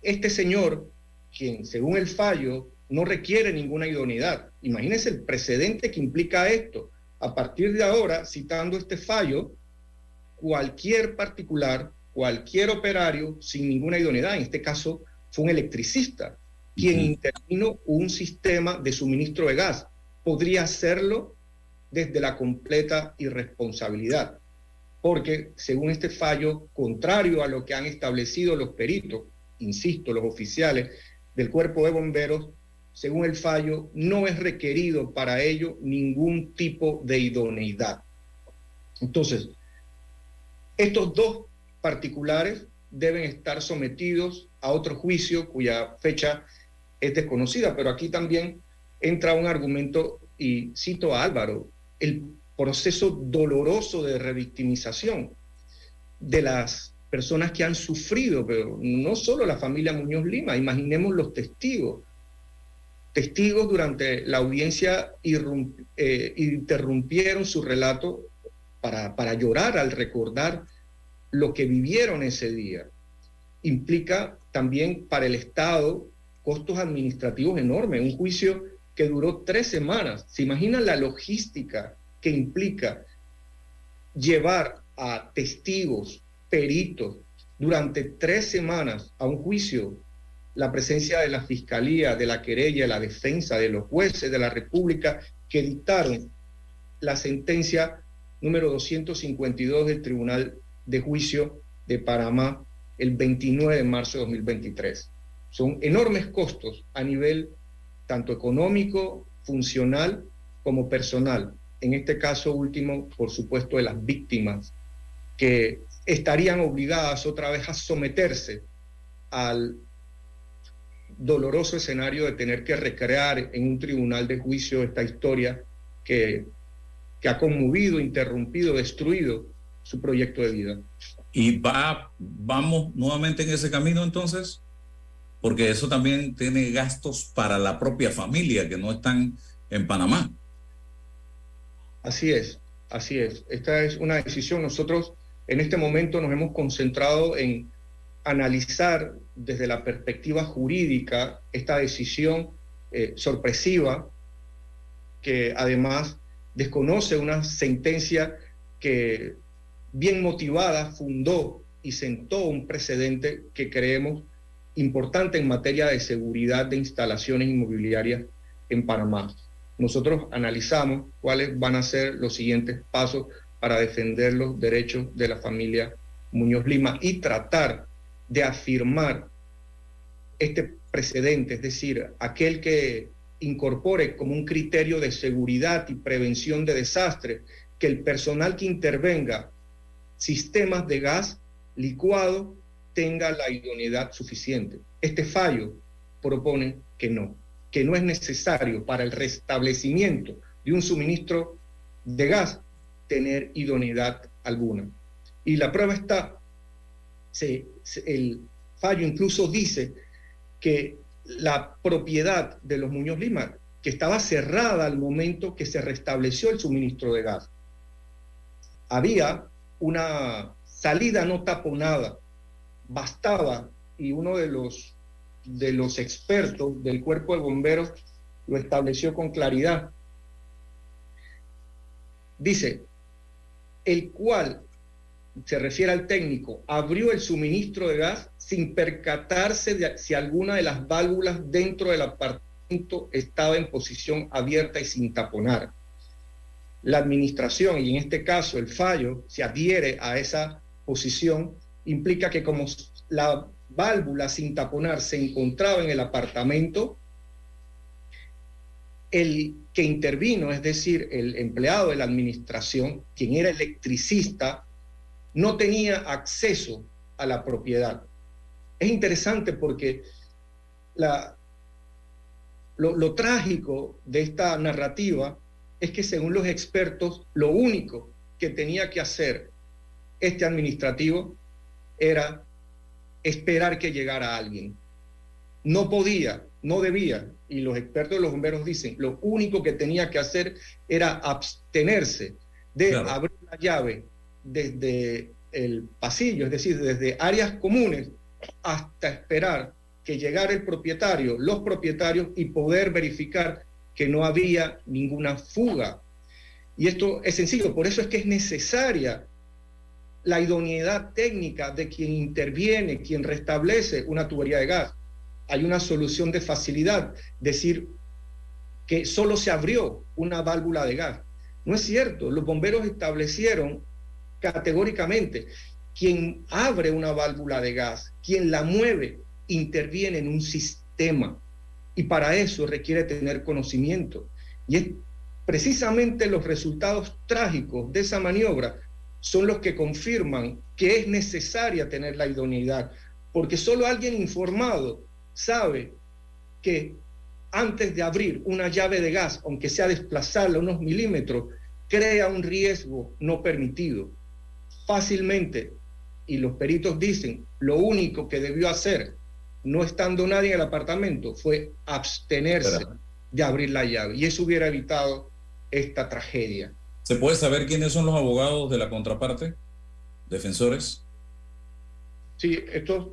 este señor, quien según el fallo no requiere ninguna idoneidad, imagínense el precedente que implica esto. A partir de ahora, citando este fallo, cualquier particular, cualquier operario sin ninguna idoneidad, en este caso fue un electricista, quien intervino un sistema de suministro de gas, podría hacerlo desde la completa irresponsabilidad, porque según este fallo, contrario a lo que han establecido los peritos, insisto, los oficiales del cuerpo de bomberos, según el fallo, no es requerido para ello ningún tipo de idoneidad. Entonces, estos dos particulares deben estar sometidos a otro juicio cuya fecha es desconocida, pero aquí también entra un argumento, y cito a Álvaro, el proceso doloroso de revictimización de las personas que han sufrido, pero no solo la familia Muñoz Lima, imaginemos los testigos. Testigos durante la audiencia eh, interrumpieron su relato para, para llorar al recordar lo que vivieron ese día. Implica también para el Estado costos administrativos enormes, un juicio que duró tres semanas. ¿Se imaginan la logística que implica llevar a testigos, peritos, durante tres semanas a un juicio? La presencia de la Fiscalía, de la querella, de la defensa, de los jueces de la República que dictaron la sentencia número 252 del Tribunal de Juicio de Panamá el 29 de marzo de 2023. Son enormes costos a nivel tanto económico, funcional como personal. En este caso último, por supuesto, de las víctimas que estarían obligadas otra vez a someterse al doloroso escenario de tener que recrear en un tribunal de juicio esta historia que, que ha conmovido, interrumpido, destruido su proyecto de vida. ¿Y va, vamos nuevamente en ese camino entonces? Porque eso también tiene gastos para la propia familia que no están en Panamá. Así es, así es. Esta es una decisión. Nosotros en este momento nos hemos concentrado en analizar desde la perspectiva jurídica esta decisión eh, sorpresiva que además desconoce una sentencia que bien motivada, fundó y sentó un precedente que creemos importante en materia de seguridad de instalaciones inmobiliarias en Panamá. Nosotros analizamos cuáles van a ser los siguientes pasos para defender los derechos de la familia Muñoz Lima y tratar de afirmar este precedente, es decir, aquel que incorpore como un criterio de seguridad y prevención de desastres que el personal que intervenga sistemas de gas licuado tenga la idoneidad suficiente. Este fallo propone que no, que no es necesario para el restablecimiento de un suministro de gas tener idoneidad alguna. Y la prueba está, el fallo incluso dice que la propiedad de los Muñoz Lima, que estaba cerrada al momento que se restableció el suministro de gas, había una salida no taponada. Bastaba, y uno de los, de los expertos del cuerpo de bomberos lo estableció con claridad. Dice, el cual, se refiere al técnico, abrió el suministro de gas sin percatarse de si alguna de las válvulas dentro del apartamento estaba en posición abierta y sin taponar. La administración, y en este caso el fallo, se adhiere a esa posición, implica que como la válvula sin taponar se encontraba en el apartamento, el que intervino, es decir, el empleado de la administración, quien era electricista, no tenía acceso a la propiedad. Es interesante porque la, lo, lo trágico de esta narrativa es que según los expertos, lo único que tenía que hacer este administrativo era esperar que llegara alguien. No podía, no debía, y los expertos de los bomberos dicen, lo único que tenía que hacer era abstenerse de abrir la llave desde el pasillo, es decir, desde áreas comunes, hasta esperar que llegara el propietario, los propietarios, y poder verificar que no había ninguna fuga. Y esto es sencillo, por eso es que es necesaria la idoneidad técnica de quien interviene, quien restablece una tubería de gas. Hay una solución de facilidad, decir que solo se abrió una válvula de gas. No es cierto, los bomberos establecieron categóricamente quien abre una válvula de gas, quien la mueve, interviene en un sistema y para eso requiere tener conocimiento. Y es precisamente los resultados trágicos de esa maniobra son los que confirman que es necesaria tener la idoneidad, porque solo alguien informado sabe que antes de abrir una llave de gas, aunque sea desplazarla unos milímetros, crea un riesgo no permitido. Fácilmente, y los peritos dicen, lo único que debió hacer, no estando nadie en el apartamento, fue abstenerse de abrir la llave. Y eso hubiera evitado esta tragedia. ¿Se puede saber quiénes son los abogados de la contraparte? ¿Defensores? Sí, estos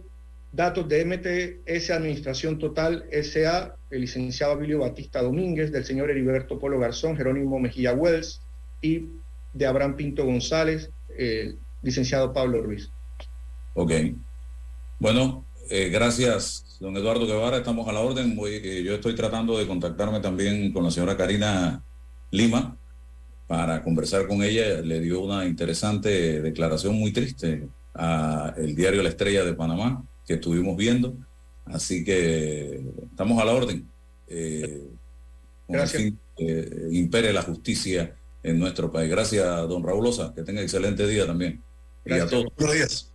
datos de MTS Administración Total SA, el licenciado Abilio Batista Domínguez, del señor Heriberto Polo Garzón, Jerónimo Mejía Wells y de Abraham Pinto González, el licenciado Pablo Ruiz. Ok. Bueno, eh, gracias, don Eduardo Guevara. Estamos a la orden. Eh, yo estoy tratando de contactarme también con la señora Karina Lima para conversar con ella. Le dio una interesante declaración muy triste a el diario La Estrella de Panamá que estuvimos viendo. Así que estamos a la orden. Eh, con el fin que impere la justicia en nuestro país. Gracias, don Raúl Osa. Que tenga excelente día también. Y a todos. Buenos días.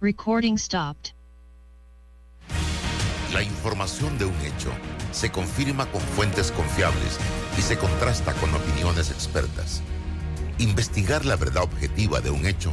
Recording stopped. La información de un hecho se confirma con fuentes confiables y se contrasta con opiniones expertas. Investigar la verdad objetiva de un hecho